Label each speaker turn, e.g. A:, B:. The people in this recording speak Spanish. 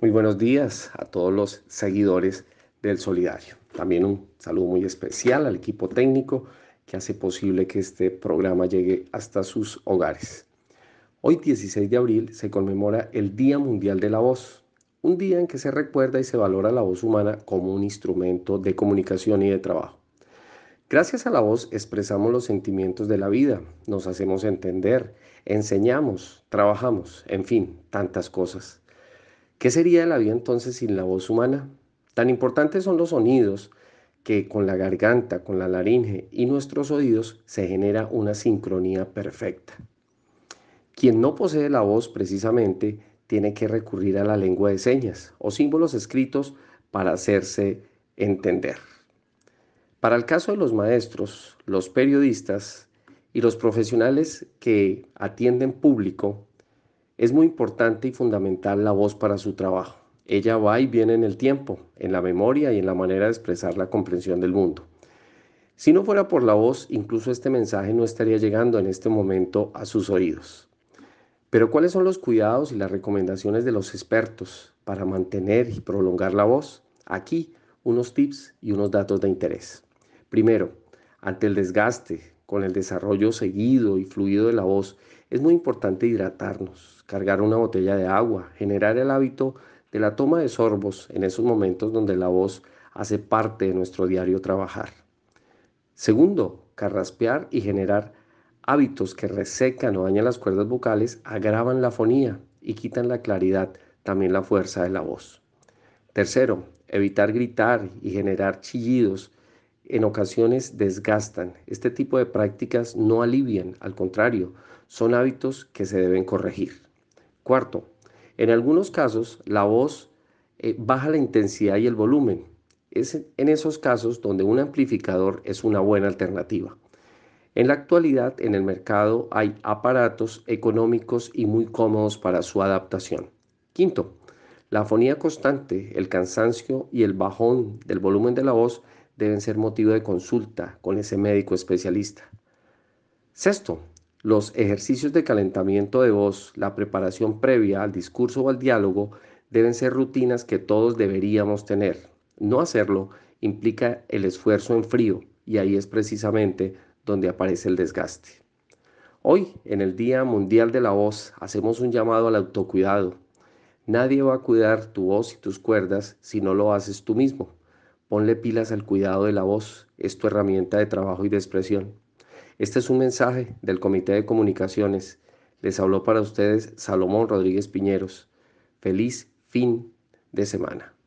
A: Muy buenos días a todos los seguidores del Solidario. También un saludo muy especial al equipo técnico que hace posible que este programa llegue hasta sus hogares. Hoy 16 de abril se conmemora el Día Mundial de la Voz, un día en que se recuerda y se valora la voz humana como un instrumento de comunicación y de trabajo. Gracias a la voz expresamos los sentimientos de la vida, nos hacemos entender, enseñamos, trabajamos, en fin, tantas cosas. ¿Qué sería la vida entonces sin la voz humana? Tan importantes son los sonidos que con la garganta, con la laringe y nuestros oídos se genera una sincronía perfecta. Quien no posee la voz precisamente tiene que recurrir a la lengua de señas o símbolos escritos para hacerse entender. Para el caso de los maestros, los periodistas y los profesionales que atienden público, es muy importante y fundamental la voz para su trabajo. Ella va y viene en el tiempo, en la memoria y en la manera de expresar la comprensión del mundo. Si no fuera por la voz, incluso este mensaje no estaría llegando en este momento a sus oídos. Pero ¿cuáles son los cuidados y las recomendaciones de los expertos para mantener y prolongar la voz? Aquí unos tips y unos datos de interés. Primero, ante el desgaste, con el desarrollo seguido y fluido de la voz, es muy importante hidratarnos, cargar una botella de agua, generar el hábito de la toma de sorbos en esos momentos donde la voz hace parte de nuestro diario trabajar. Segundo, carraspear y generar hábitos que resecan o dañan las cuerdas vocales agravan la fonía y quitan la claridad, también la fuerza de la voz. Tercero, evitar gritar y generar chillidos en ocasiones desgastan. Este tipo de prácticas no alivian, al contrario, son hábitos que se deben corregir. Cuarto, en algunos casos la voz eh, baja la intensidad y el volumen. Es en esos casos donde un amplificador es una buena alternativa. En la actualidad en el mercado hay aparatos económicos y muy cómodos para su adaptación. Quinto, la fonía constante, el cansancio y el bajón del volumen de la voz deben ser motivo de consulta con ese médico especialista. Sexto, los ejercicios de calentamiento de voz, la preparación previa al discurso o al diálogo deben ser rutinas que todos deberíamos tener. No hacerlo implica el esfuerzo en frío y ahí es precisamente donde aparece el desgaste. Hoy, en el Día Mundial de la Voz, hacemos un llamado al autocuidado. Nadie va a cuidar tu voz y tus cuerdas si no lo haces tú mismo. Ponle pilas al cuidado de la voz, es tu herramienta de trabajo y de expresión. Este es un mensaje del Comité de Comunicaciones. Les habló para ustedes Salomón Rodríguez Piñeros. Feliz fin de semana.